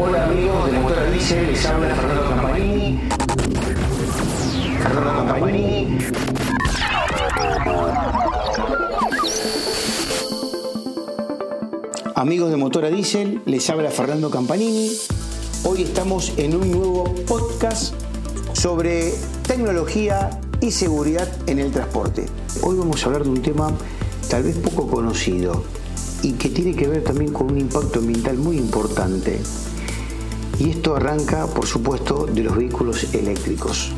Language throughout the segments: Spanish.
Hola amigos de Motora Diesel, les habla Fernando Campanini. Fernando Campanini. Amigos de Motora Diesel, les habla Fernando Campanini. Hoy estamos en un nuevo podcast sobre tecnología y seguridad en el transporte. Hoy vamos a hablar de un tema tal vez poco conocido y que tiene que ver también con un impacto ambiental muy importante. Y esto arranca, por supuesto, de los vehículos eléctricos.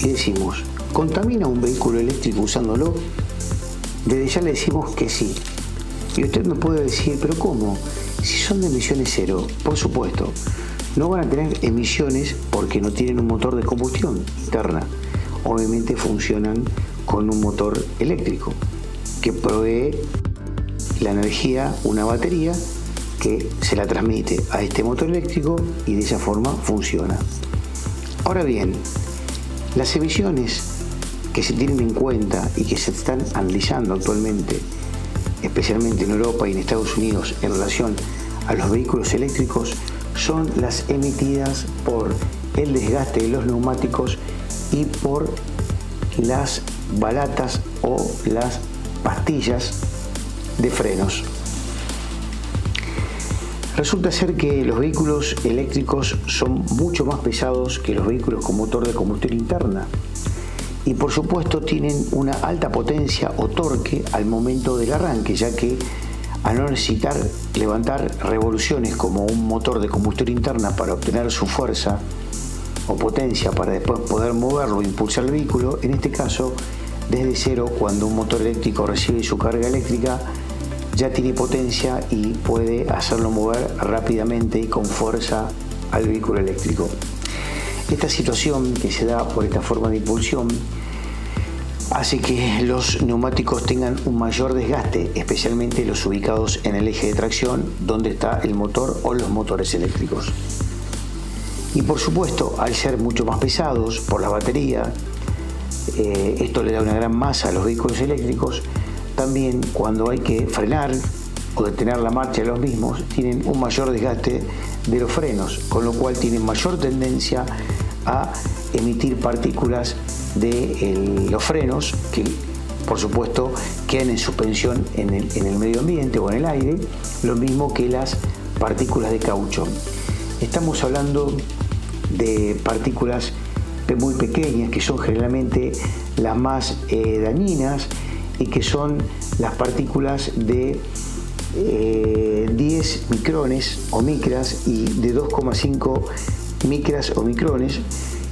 Y decimos, ¿contamina un vehículo eléctrico usándolo? Desde ya le decimos que sí. Y usted me puede decir, pero ¿cómo? Si son de emisiones cero, por supuesto, no van a tener emisiones porque no tienen un motor de combustión interna. Obviamente funcionan con un motor eléctrico que provee la energía, una batería que se la transmite a este motor eléctrico y de esa forma funciona. Ahora bien, las emisiones que se tienen en cuenta y que se están analizando actualmente, especialmente en Europa y en Estados Unidos en relación a los vehículos eléctricos, son las emitidas por el desgaste de los neumáticos y por las balatas o las pastillas de frenos. Resulta ser que los vehículos eléctricos son mucho más pesados que los vehículos con motor de combustión interna. Y por supuesto tienen una alta potencia o torque al momento del arranque, ya que a no necesitar levantar revoluciones como un motor de combustión interna para obtener su fuerza o potencia para después poder moverlo e impulsar el vehículo, en este caso desde cero cuando un motor eléctrico recibe su carga eléctrica ya tiene potencia y puede hacerlo mover rápidamente y con fuerza al vehículo eléctrico. Esta situación que se da por esta forma de impulsión hace que los neumáticos tengan un mayor desgaste, especialmente los ubicados en el eje de tracción donde está el motor o los motores eléctricos. Y por supuesto, al ser mucho más pesados por la batería, eh, esto le da una gran masa a los vehículos eléctricos, también cuando hay que frenar o detener la marcha de los mismos, tienen un mayor desgaste de los frenos, con lo cual tienen mayor tendencia a emitir partículas de los frenos que por supuesto quedan en suspensión en el, en el medio ambiente o en el aire, lo mismo que las partículas de caucho. Estamos hablando de partículas muy pequeñas que son generalmente las más eh, dañinas y que son las partículas de 10 eh, micrones o micras y de 2,5 micras o micrones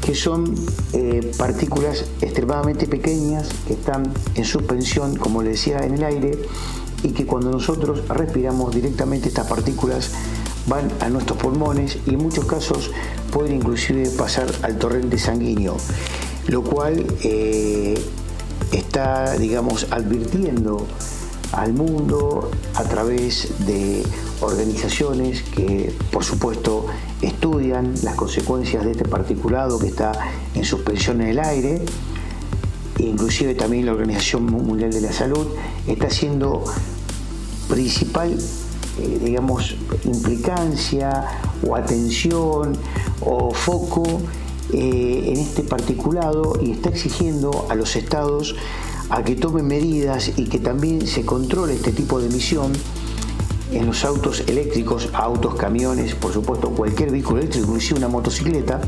que son eh, partículas extremadamente pequeñas que están en suspensión, como le decía, en el aire y que cuando nosotros respiramos directamente estas partículas van a nuestros pulmones y en muchos casos pueden inclusive pasar al torrente sanguíneo, lo cual eh, está, digamos, advirtiendo al mundo a través de organizaciones que, por supuesto, estudian las consecuencias de este particulado que está en suspensión en el aire. Inclusive también la Organización Mundial de la Salud está haciendo principal, eh, digamos, implicancia o atención o foco eh, en este particulado y está exigiendo a los estados a que tomen medidas y que también se controle este tipo de emisión en los autos eléctricos, autos, camiones, por supuesto cualquier vehículo eléctrico, inclusive una motocicleta,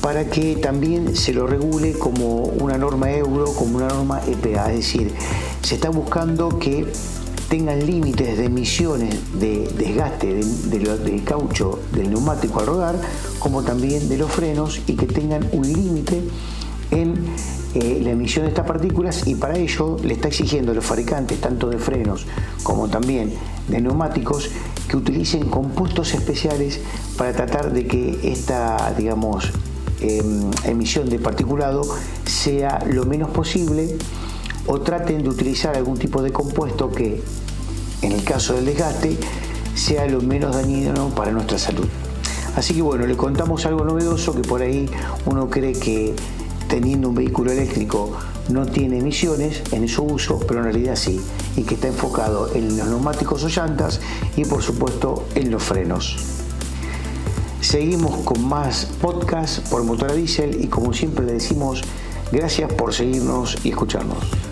para que también se lo regule como una norma euro, como una norma EPA. Es decir, se está buscando que tengan límites de emisiones de desgaste del caucho del neumático al rodar, como también de los frenos, y que tengan un límite en eh, la emisión de estas partículas y para ello le está exigiendo a los fabricantes tanto de frenos como también de neumáticos que utilicen compuestos especiales para tratar de que esta digamos em, emisión de particulado sea lo menos posible o traten de utilizar algún tipo de compuesto que en el caso del desgaste sea lo menos dañino para nuestra salud. Así que bueno, le contamos algo novedoso que por ahí uno cree que teniendo un vehículo eléctrico no tiene emisiones en su uso, pero en realidad sí, y que está enfocado en los neumáticos o llantas y por supuesto en los frenos. Seguimos con más podcast por Motora Diesel y como siempre le decimos, gracias por seguirnos y escucharnos.